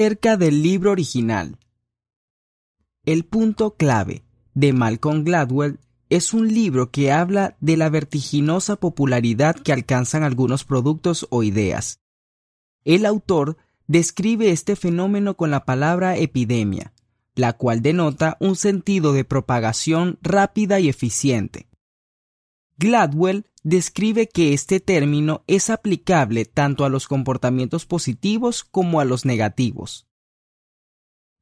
Cerca del libro original. El punto clave de Malcolm Gladwell es un libro que habla de la vertiginosa popularidad que alcanzan algunos productos o ideas. El autor describe este fenómeno con la palabra epidemia, la cual denota un sentido de propagación rápida y eficiente. Gladwell describe que este término es aplicable tanto a los comportamientos positivos como a los negativos.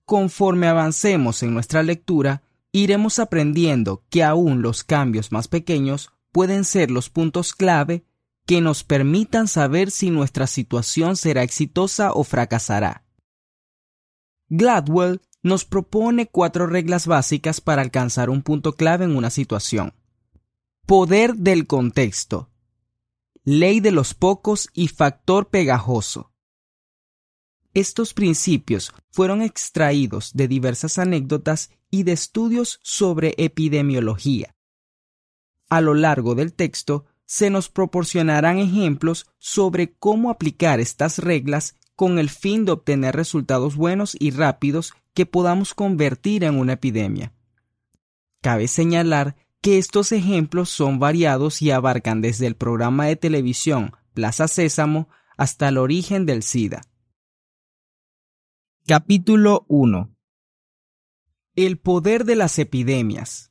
Conforme avancemos en nuestra lectura, iremos aprendiendo que aún los cambios más pequeños pueden ser los puntos clave que nos permitan saber si nuestra situación será exitosa o fracasará. Gladwell nos propone cuatro reglas básicas para alcanzar un punto clave en una situación. Poder del contexto. Ley de los pocos y factor pegajoso. Estos principios fueron extraídos de diversas anécdotas y de estudios sobre epidemiología. A lo largo del texto se nos proporcionarán ejemplos sobre cómo aplicar estas reglas con el fin de obtener resultados buenos y rápidos que podamos convertir en una epidemia. Cabe señalar que estos ejemplos son variados y abarcan desde el programa de televisión Plaza Sésamo hasta el origen del SIDA. Capítulo 1 El poder de las epidemias.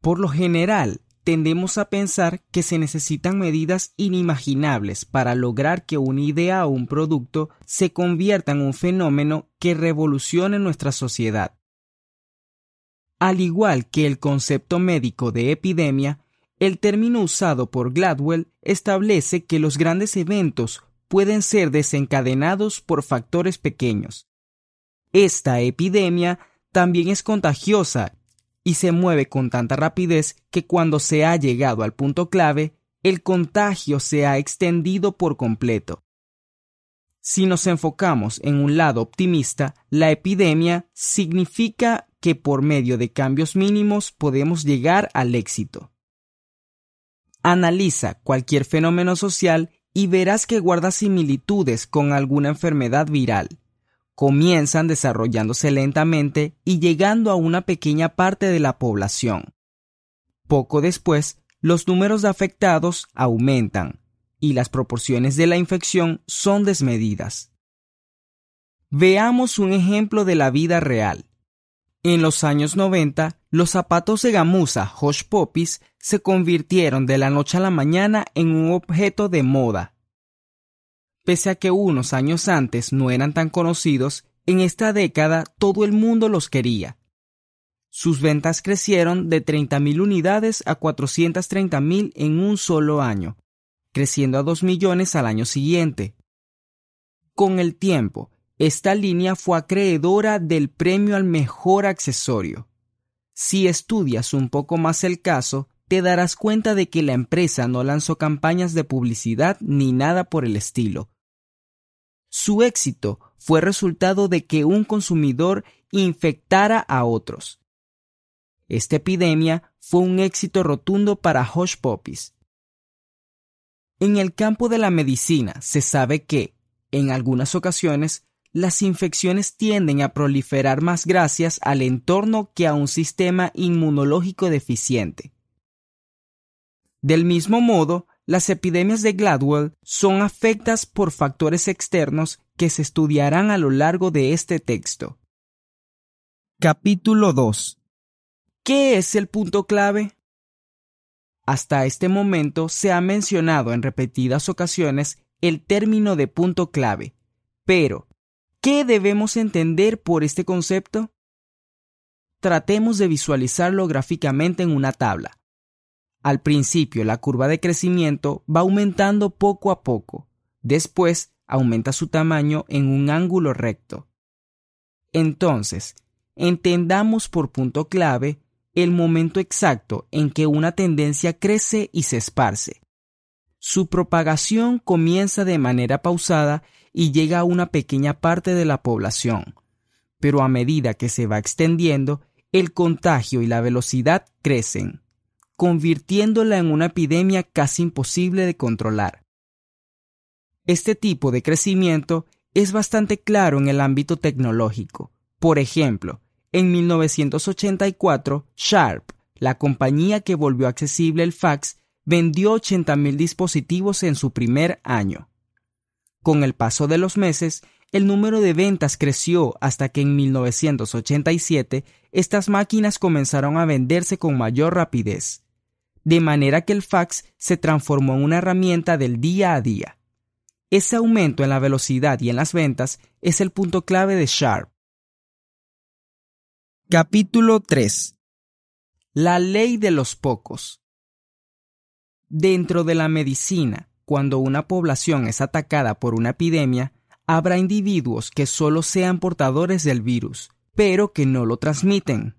Por lo general, tendemos a pensar que se necesitan medidas inimaginables para lograr que una idea o un producto se convierta en un fenómeno que revolucione nuestra sociedad. Al igual que el concepto médico de epidemia, el término usado por Gladwell establece que los grandes eventos pueden ser desencadenados por factores pequeños. Esta epidemia también es contagiosa y se mueve con tanta rapidez que cuando se ha llegado al punto clave, el contagio se ha extendido por completo. Si nos enfocamos en un lado optimista, la epidemia significa que por medio de cambios mínimos podemos llegar al éxito. Analiza cualquier fenómeno social y verás que guarda similitudes con alguna enfermedad viral. Comienzan desarrollándose lentamente y llegando a una pequeña parte de la población. Poco después, los números de afectados aumentan y las proporciones de la infección son desmedidas. Veamos un ejemplo de la vida real. En los años 90, los zapatos de gamuza Hush Puppies se convirtieron de la noche a la mañana en un objeto de moda. Pese a que unos años antes no eran tan conocidos, en esta década todo el mundo los quería. Sus ventas crecieron de 30.000 unidades a 430.000 en un solo año, creciendo a 2 millones al año siguiente. Con el tiempo, esta línea fue acreedora del premio al mejor accesorio. Si estudias un poco más el caso, te darás cuenta de que la empresa no lanzó campañas de publicidad ni nada por el estilo. Su éxito fue resultado de que un consumidor infectara a otros. Esta epidemia fue un éxito rotundo para Hush Puppies. En el campo de la medicina se sabe que, en algunas ocasiones, las infecciones tienden a proliferar más gracias al entorno que a un sistema inmunológico deficiente. Del mismo modo, las epidemias de Gladwell son afectadas por factores externos que se estudiarán a lo largo de este texto. Capítulo 2 ¿Qué es el punto clave? Hasta este momento se ha mencionado en repetidas ocasiones el término de punto clave, pero ¿Qué debemos entender por este concepto? Tratemos de visualizarlo gráficamente en una tabla. Al principio la curva de crecimiento va aumentando poco a poco. Después aumenta su tamaño en un ángulo recto. Entonces, entendamos por punto clave el momento exacto en que una tendencia crece y se esparce. Su propagación comienza de manera pausada y llega a una pequeña parte de la población. Pero a medida que se va extendiendo, el contagio y la velocidad crecen, convirtiéndola en una epidemia casi imposible de controlar. Este tipo de crecimiento es bastante claro en el ámbito tecnológico. Por ejemplo, en 1984, Sharp, la compañía que volvió accesible el fax, vendió 80.000 dispositivos en su primer año. Con el paso de los meses, el número de ventas creció hasta que en 1987 estas máquinas comenzaron a venderse con mayor rapidez, de manera que el fax se transformó en una herramienta del día a día. Ese aumento en la velocidad y en las ventas es el punto clave de Sharp. Capítulo 3 La ley de los pocos Dentro de la medicina, cuando una población es atacada por una epidemia, habrá individuos que solo sean portadores del virus, pero que no lo transmiten.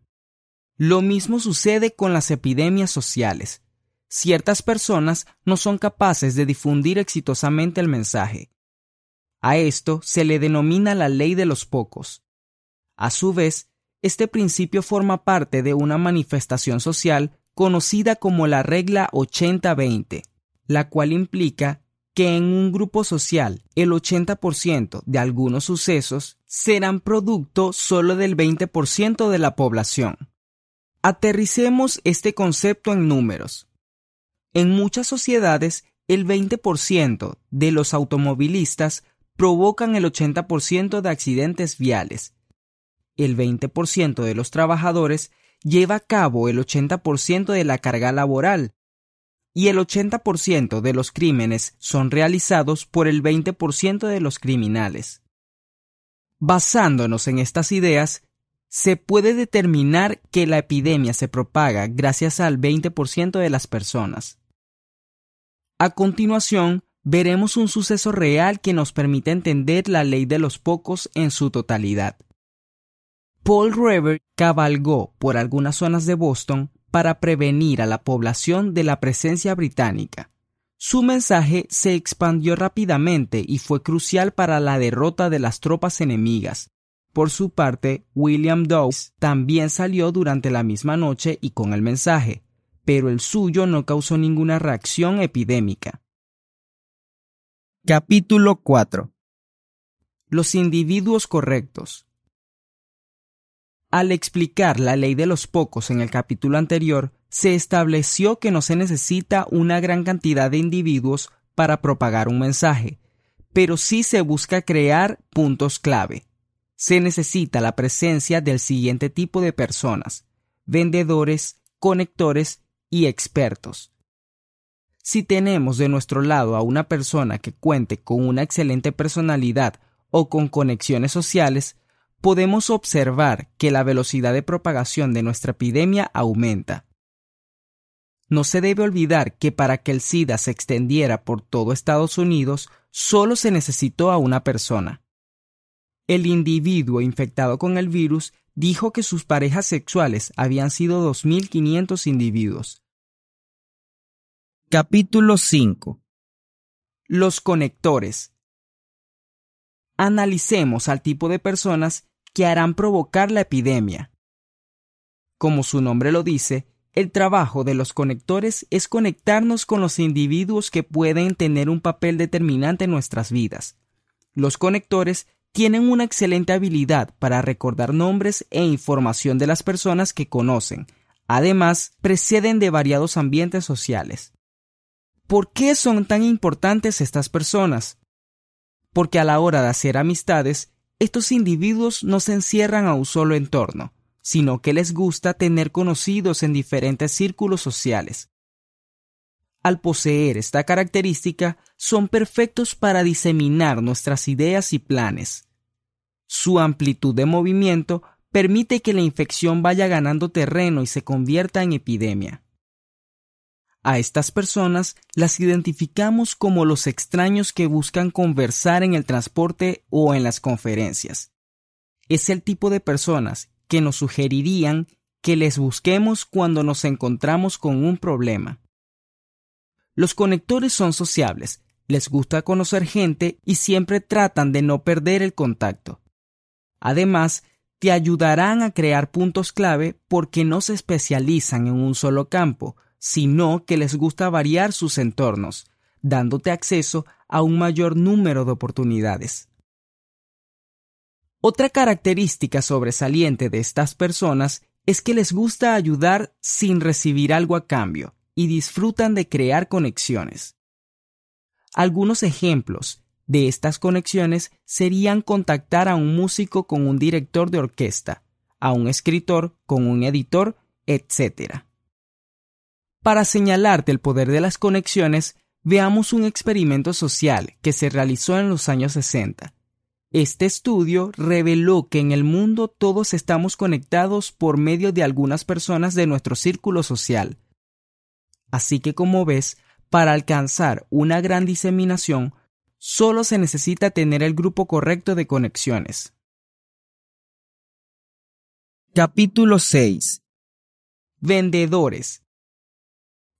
Lo mismo sucede con las epidemias sociales. Ciertas personas no son capaces de difundir exitosamente el mensaje. A esto se le denomina la ley de los pocos. A su vez, este principio forma parte de una manifestación social conocida como la regla 80-20, la cual implica que en un grupo social el 80% de algunos sucesos serán producto solo del 20% de la población. Aterricemos este concepto en números. En muchas sociedades, el 20% de los automovilistas provocan el 80% de accidentes viales. El 20% de los trabajadores lleva a cabo el 80% de la carga laboral y el 80% de los crímenes son realizados por el 20% de los criminales. Basándonos en estas ideas, se puede determinar que la epidemia se propaga gracias al 20% de las personas. A continuación, veremos un suceso real que nos permite entender la ley de los pocos en su totalidad. Paul Revere cabalgó por algunas zonas de Boston para prevenir a la población de la presencia británica. Su mensaje se expandió rápidamente y fue crucial para la derrota de las tropas enemigas. Por su parte, William Dawes también salió durante la misma noche y con el mensaje, pero el suyo no causó ninguna reacción epidémica. Capítulo 4 Los individuos correctos al explicar la ley de los pocos en el capítulo anterior, se estableció que no se necesita una gran cantidad de individuos para propagar un mensaje, pero sí se busca crear puntos clave. Se necesita la presencia del siguiente tipo de personas, vendedores, conectores y expertos. Si tenemos de nuestro lado a una persona que cuente con una excelente personalidad o con conexiones sociales, podemos observar que la velocidad de propagación de nuestra epidemia aumenta. No se debe olvidar que para que el SIDA se extendiera por todo Estados Unidos, solo se necesitó a una persona. El individuo infectado con el virus dijo que sus parejas sexuales habían sido 2.500 individuos. Capítulo 5 Los conectores. Analicemos al tipo de personas que harán provocar la epidemia. Como su nombre lo dice, el trabajo de los conectores es conectarnos con los individuos que pueden tener un papel determinante en nuestras vidas. Los conectores tienen una excelente habilidad para recordar nombres e información de las personas que conocen. Además, preceden de variados ambientes sociales. ¿Por qué son tan importantes estas personas? Porque a la hora de hacer amistades estos individuos no se encierran a un solo entorno, sino que les gusta tener conocidos en diferentes círculos sociales. Al poseer esta característica, son perfectos para diseminar nuestras ideas y planes. Su amplitud de movimiento permite que la infección vaya ganando terreno y se convierta en epidemia. A estas personas las identificamos como los extraños que buscan conversar en el transporte o en las conferencias. Es el tipo de personas que nos sugerirían que les busquemos cuando nos encontramos con un problema. Los conectores son sociables, les gusta conocer gente y siempre tratan de no perder el contacto. Además, te ayudarán a crear puntos clave porque no se especializan en un solo campo, sino que les gusta variar sus entornos, dándote acceso a un mayor número de oportunidades. Otra característica sobresaliente de estas personas es que les gusta ayudar sin recibir algo a cambio y disfrutan de crear conexiones. Algunos ejemplos de estas conexiones serían contactar a un músico con un director de orquesta, a un escritor con un editor, etc. Para señalarte el poder de las conexiones, veamos un experimento social que se realizó en los años 60 este estudio reveló que en el mundo todos estamos conectados por medio de algunas personas de nuestro círculo social. Así que como ves, para alcanzar una gran diseminación, solo se necesita tener el grupo correcto de conexiones. Capítulo 6 Vendedores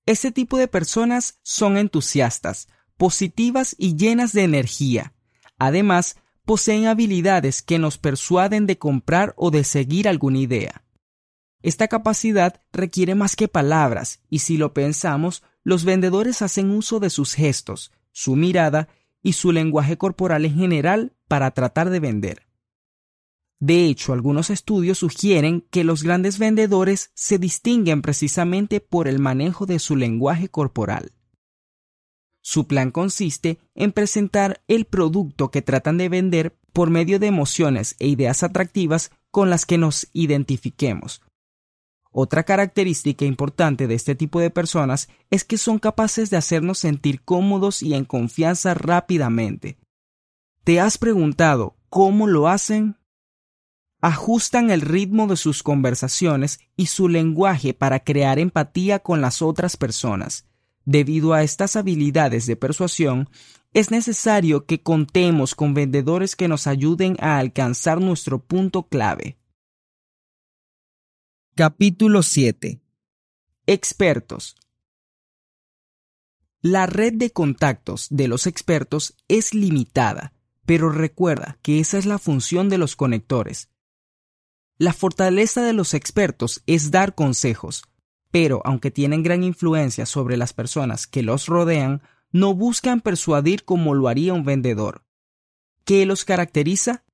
Este tipo de personas son entusiastas, positivas y llenas de energía. Además, poseen habilidades que nos persuaden de comprar o de seguir alguna idea. Esta capacidad requiere más que palabras y si lo pensamos, los vendedores hacen uso de sus gestos, su mirada y su lenguaje corporal en general para tratar de vender. De hecho, algunos estudios sugieren que los grandes vendedores se distinguen precisamente por el manejo de su lenguaje corporal. Su plan consiste en presentar el producto que tratan de vender por medio de emociones e ideas atractivas con las que nos identifiquemos. Otra característica importante de este tipo de personas es que son capaces de hacernos sentir cómodos y en confianza rápidamente. ¿Te has preguntado cómo lo hacen? Ajustan el ritmo de sus conversaciones y su lenguaje para crear empatía con las otras personas. Debido a estas habilidades de persuasión, es necesario que contemos con vendedores que nos ayuden a alcanzar nuestro punto clave. Capítulo 7 Expertos La red de contactos de los expertos es limitada, pero recuerda que esa es la función de los conectores. La fortaleza de los expertos es dar consejos, pero aunque tienen gran influencia sobre las personas que los rodean, no buscan persuadir como lo haría un vendedor. ¿Qué los caracteriza?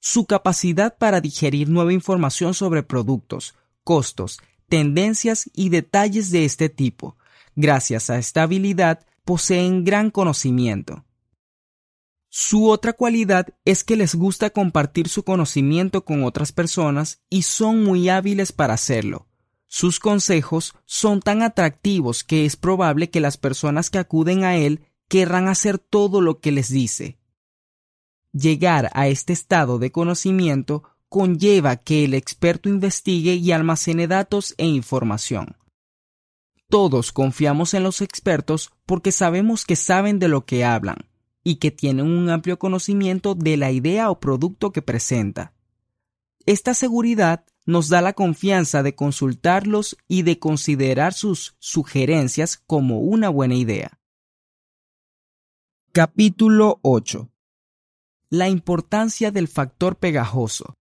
Su capacidad para digerir nueva información sobre productos, costos, tendencias y detalles de este tipo. Gracias a esta habilidad poseen gran conocimiento. Su otra cualidad es que les gusta compartir su conocimiento con otras personas y son muy hábiles para hacerlo. Sus consejos son tan atractivos que es probable que las personas que acuden a él querrán hacer todo lo que les dice. Llegar a este estado de conocimiento conlleva que el experto investigue y almacene datos e información. Todos confiamos en los expertos porque sabemos que saben de lo que hablan y que tienen un amplio conocimiento de la idea o producto que presenta. Esta seguridad nos da la confianza de consultarlos y de considerar sus sugerencias como una buena idea. Capítulo 8 La importancia del factor pegajoso.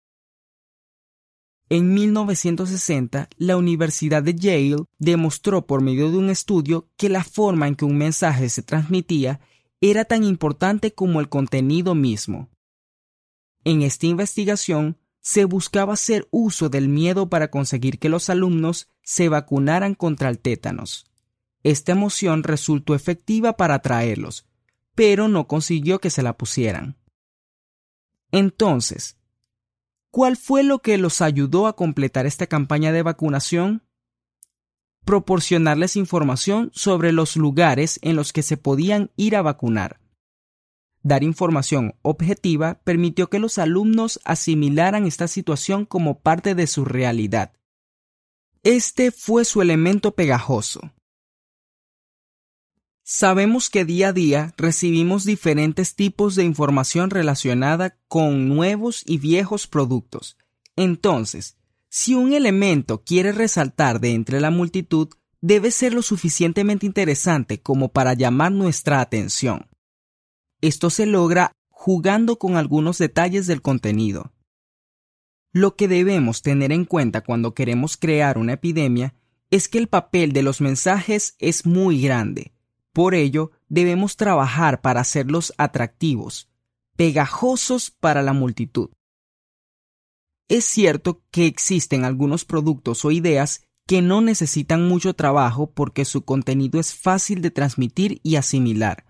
En 1960, la Universidad de Yale demostró por medio de un estudio que la forma en que un mensaje se transmitía era tan importante como el contenido mismo. En esta investigación se buscaba hacer uso del miedo para conseguir que los alumnos se vacunaran contra el tétanos. Esta emoción resultó efectiva para atraerlos, pero no consiguió que se la pusieran. Entonces, ¿cuál fue lo que los ayudó a completar esta campaña de vacunación? Proporcionarles información sobre los lugares en los que se podían ir a vacunar. Dar información objetiva permitió que los alumnos asimilaran esta situación como parte de su realidad. Este fue su elemento pegajoso. Sabemos que día a día recibimos diferentes tipos de información relacionada con nuevos y viejos productos. Entonces, si un elemento quiere resaltar de entre la multitud, debe ser lo suficientemente interesante como para llamar nuestra atención. Esto se logra jugando con algunos detalles del contenido. Lo que debemos tener en cuenta cuando queremos crear una epidemia es que el papel de los mensajes es muy grande. Por ello, debemos trabajar para hacerlos atractivos, pegajosos para la multitud. Es cierto que existen algunos productos o ideas que no necesitan mucho trabajo porque su contenido es fácil de transmitir y asimilar.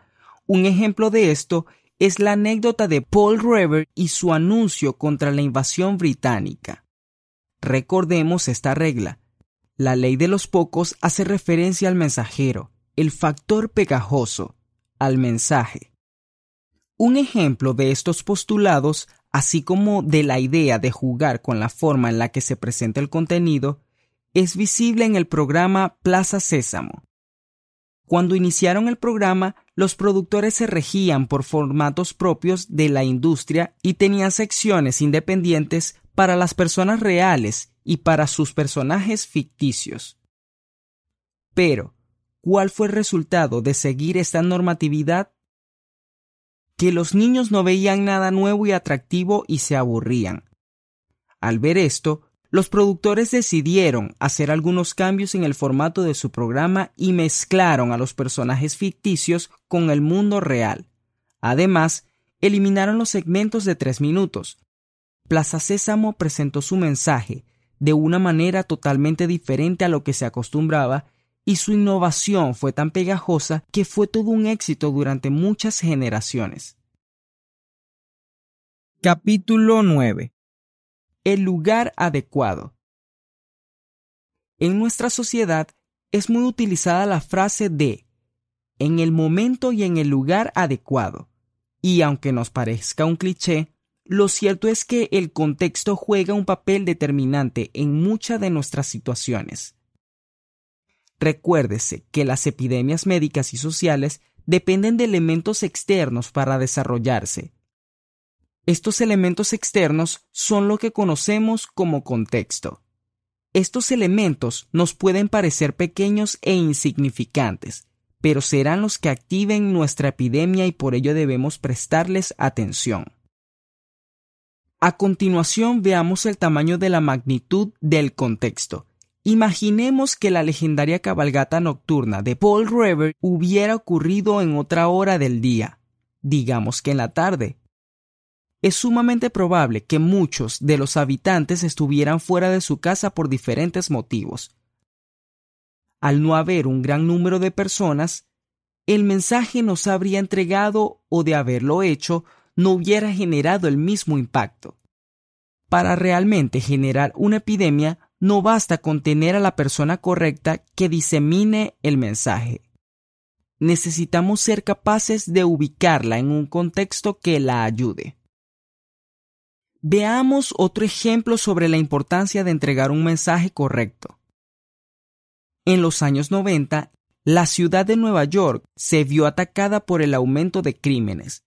Un ejemplo de esto es la anécdota de Paul Revere y su anuncio contra la invasión británica. Recordemos esta regla. La ley de los pocos hace referencia al mensajero, el factor pegajoso, al mensaje. Un ejemplo de estos postulados, así como de la idea de jugar con la forma en la que se presenta el contenido, es visible en el programa Plaza Sésamo. Cuando iniciaron el programa, los productores se regían por formatos propios de la industria y tenían secciones independientes para las personas reales y para sus personajes ficticios. Pero, ¿cuál fue el resultado de seguir esta normatividad? Que los niños no veían nada nuevo y atractivo y se aburrían. Al ver esto, los productores decidieron hacer algunos cambios en el formato de su programa y mezclaron a los personajes ficticios con el mundo real. Además, eliminaron los segmentos de tres minutos. Plaza Sésamo presentó su mensaje de una manera totalmente diferente a lo que se acostumbraba y su innovación fue tan pegajosa que fue todo un éxito durante muchas generaciones. Capítulo 9 el lugar adecuado. En nuestra sociedad es muy utilizada la frase de en el momento y en el lugar adecuado. Y aunque nos parezca un cliché, lo cierto es que el contexto juega un papel determinante en muchas de nuestras situaciones. Recuérdese que las epidemias médicas y sociales dependen de elementos externos para desarrollarse, estos elementos externos son lo que conocemos como contexto. Estos elementos nos pueden parecer pequeños e insignificantes, pero serán los que activen nuestra epidemia y por ello debemos prestarles atención. A continuación veamos el tamaño de la magnitud del contexto. Imaginemos que la legendaria cabalgata nocturna de Paul Revere hubiera ocurrido en otra hora del día, digamos que en la tarde, es sumamente probable que muchos de los habitantes estuvieran fuera de su casa por diferentes motivos. Al no haber un gran número de personas, el mensaje no se habría entregado o de haberlo hecho no hubiera generado el mismo impacto. Para realmente generar una epidemia no basta con tener a la persona correcta que disemine el mensaje. Necesitamos ser capaces de ubicarla en un contexto que la ayude. Veamos otro ejemplo sobre la importancia de entregar un mensaje correcto. En los años 90, la ciudad de Nueva York se vio atacada por el aumento de crímenes.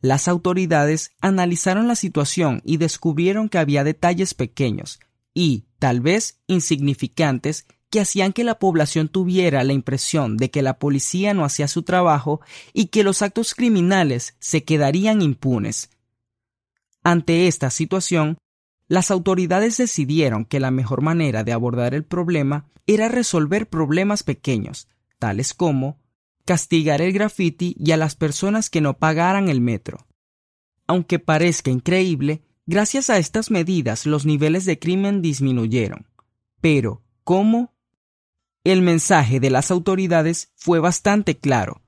Las autoridades analizaron la situación y descubrieron que había detalles pequeños y, tal vez, insignificantes que hacían que la población tuviera la impresión de que la policía no hacía su trabajo y que los actos criminales se quedarían impunes, ante esta situación, las autoridades decidieron que la mejor manera de abordar el problema era resolver problemas pequeños, tales como castigar el graffiti y a las personas que no pagaran el metro. Aunque parezca increíble, gracias a estas medidas los niveles de crimen disminuyeron. Pero, ¿cómo? El mensaje de las autoridades fue bastante claro.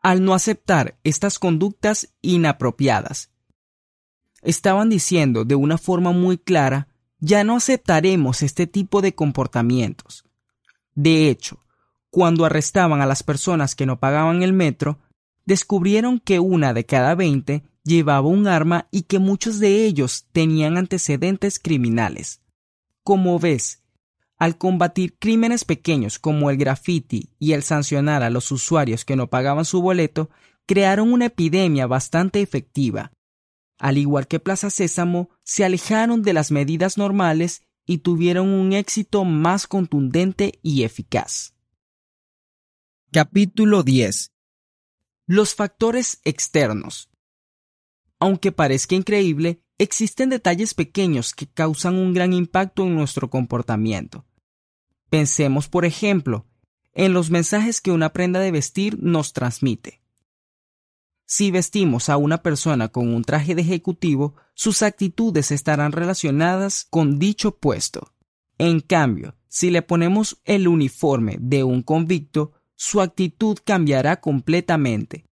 Al no aceptar estas conductas inapropiadas estaban diciendo de una forma muy clara, ya no aceptaremos este tipo de comportamientos. De hecho, cuando arrestaban a las personas que no pagaban el metro, descubrieron que una de cada veinte llevaba un arma y que muchos de ellos tenían antecedentes criminales. Como ves, al combatir crímenes pequeños como el graffiti y el sancionar a los usuarios que no pagaban su boleto, crearon una epidemia bastante efectiva al igual que Plaza Sésamo, se alejaron de las medidas normales y tuvieron un éxito más contundente y eficaz. Capítulo 10 Los factores externos. Aunque parezca increíble, existen detalles pequeños que causan un gran impacto en nuestro comportamiento. Pensemos, por ejemplo, en los mensajes que una prenda de vestir nos transmite. si vestimos a una persona con un traje de ejecutivo, sus actitudes estarán relacionadas con dicho puesto. En cambio, si le ponemos el uniforme de un convicto, su actitud cambiará completamente.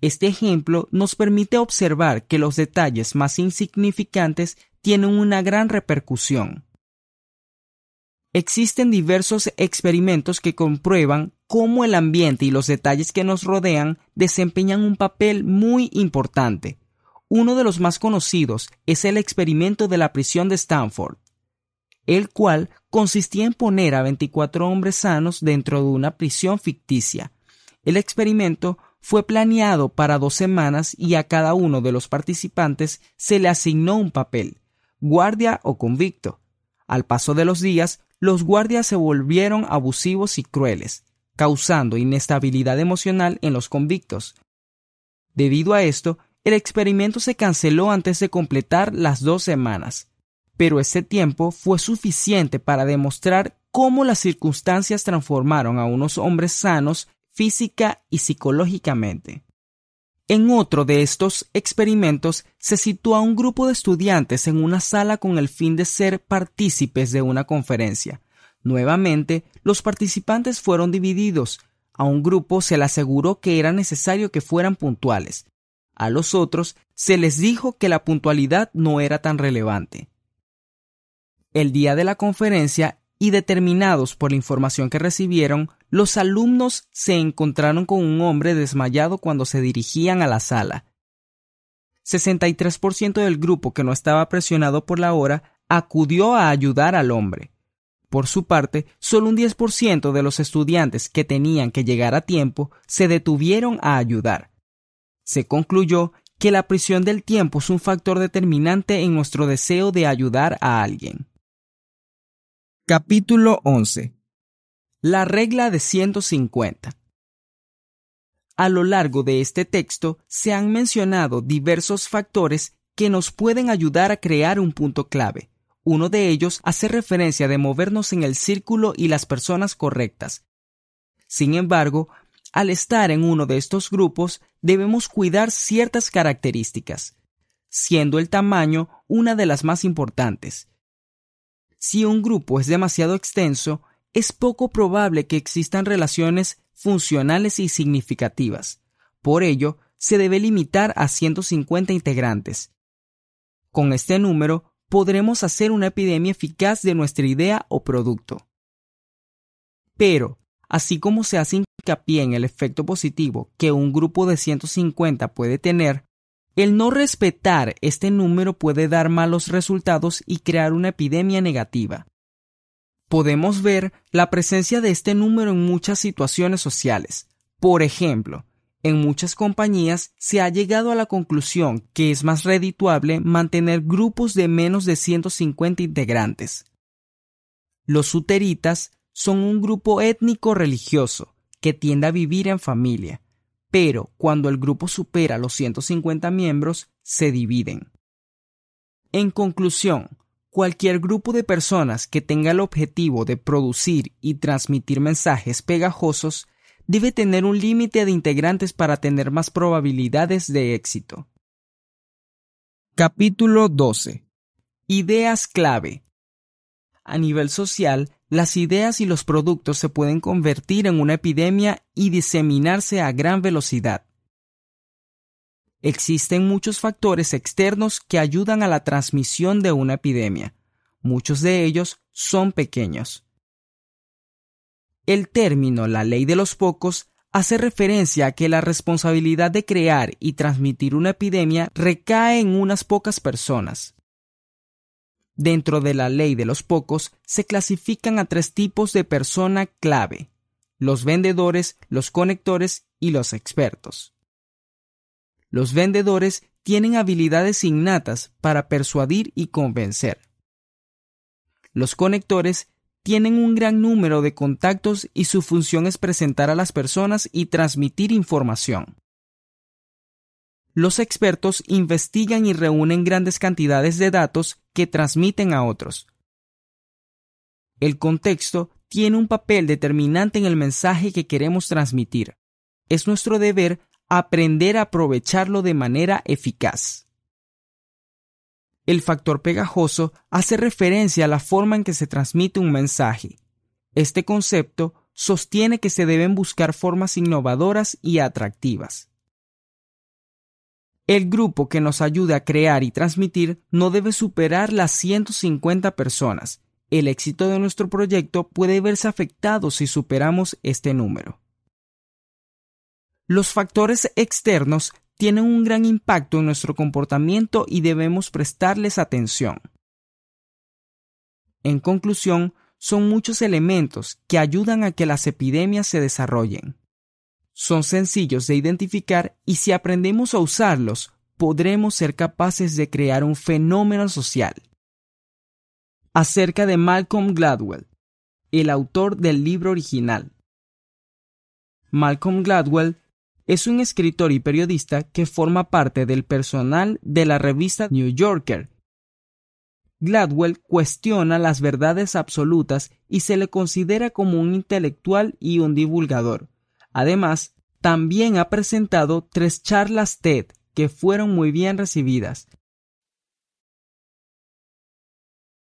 Este ejemplo nos permite observar que los detalles más insignificantes tienen una gran repercusión. Existen diversos experimentos que comprueban cómo el ambiente y los detalles que nos rodean desempeñan un papel muy importante. Uno de los más conocidos es el experimento de la prisión de Stanford, el cual consistía en poner a 24 hombres sanos dentro de una prisión ficticia. El experimento fue planeado para dos semanas y a cada uno de los participantes se le asignó un papel, guardia o convicto. Al paso de los días, los guardias se volvieron abusivos y crueles, causando inestabilidad emocional en los convictos. Debido a esto, el experimento se canceló antes de completar las dos semanas, pero ese tiempo fue suficiente para demostrar cómo las circunstancias transformaron a unos hombres sanos física y psicológicamente. En otro de estos experimentos se sitúa un grupo de estudiantes en una sala con el fin de ser partícipes de una conferencia. Nuevamente, los participantes fueron divididos. A un grupo se le aseguró que era necesario que fueran puntuales. A los otros se les dijo que la puntualidad no era tan relevante. El día de la conferencia y determinados por la información que recibieron, los alumnos se encontraron con un hombre desmayado cuando se dirigían a la sala. 63% del grupo que no estaba presionado por la hora acudió a ayudar al hombre. Por su parte, solo un 10% de los estudiantes que tenían que llegar a tiempo se detuvieron a ayudar. Se concluyó que la prisión del tiempo es un factor determinante en nuestro deseo de ayudar a alguien. Capítulo 11. La regla de 150. A lo largo de este texto se han mencionado diversos factores que nos pueden ayudar a crear un punto clave. Uno de ellos hace referencia de movernos en el círculo y las personas correctas. Sin embargo, al estar en uno de estos grupos debemos cuidar ciertas características, siendo el tamaño una de las más importantes si un grupo es demasiado extenso, es poco probable que existan relaciones funcionales y significativas. Por ello, se debe limitar a 150 integrantes. Con este número, podremos hacer una epidemia eficaz de nuestra idea o producto. Pero, así como se hace hincapié en el efecto positivo que un grupo de 150 puede tener, el no respetar este número puede dar malos resultados y crear una epidemia negativa. Podemos ver la presencia de este número en muchas situaciones sociales. Por ejemplo, en muchas compañías se ha llegado a la conclusión que es más redituable mantener grupos de menos de 150 integrantes. Los suteritas son un grupo étnico religioso que tiende a vivir en familia, pero cuando el grupo supera los 150 miembros, se dividen. En conclusión, cualquier grupo de personas que tenga el objetivo de producir y transmitir mensajes pegajosos debe tener un límite de integrantes para tener más probabilidades de éxito. Capítulo 12. Ideas clave. A nivel social, las ideas y los productos se pueden convertir en una epidemia y diseminarse a gran velocidad. Existen muchos factores externos que ayudan a la transmisión de una epidemia. Muchos de ellos son pequeños. El término la ley de los pocos hace referencia a que la responsabilidad de crear y transmitir una epidemia recae en unas pocas personas. Dentro de la ley de los pocos se clasifican a tres tipos de persona clave, los vendedores, los conectores y los expertos. Los vendedores tienen habilidades innatas para persuadir y convencer. Los conectores tienen un gran número de contactos y su función es presentar a las personas y transmitir información. Los expertos investigan y reúnen grandes cantidades de datos que transmiten a otros. El contexto tiene un papel determinante en el mensaje que queremos transmitir. Es nuestro deber aprender a aprovecharlo de manera eficaz. El factor pegajoso hace referencia a la forma en que se transmite un mensaje. Este concepto sostiene que se deben buscar formas innovadoras y atractivas. El grupo que nos ayude a crear y transmitir no debe superar las 150 personas. El éxito de nuestro proyecto puede verse afectado si superamos este número. Los factores externos tienen un gran impacto en nuestro comportamiento y debemos prestarles atención. En conclusión, son muchos elementos que ayudan a que las epidemias se desarrollen. Son sencillos de identificar y si aprendemos a usarlos, podremos ser capaces de crear un fenómeno social. Acerca de Malcolm Gladwell, el autor del libro original. Malcolm Gladwell es un escritor y periodista que forma parte del personal de la revista New Yorker. Gladwell cuestiona las verdades absolutas y se le considera como un intelectual y un divulgador. Además, también ha presentado tres charlas TED que fueron muy bien recibidas.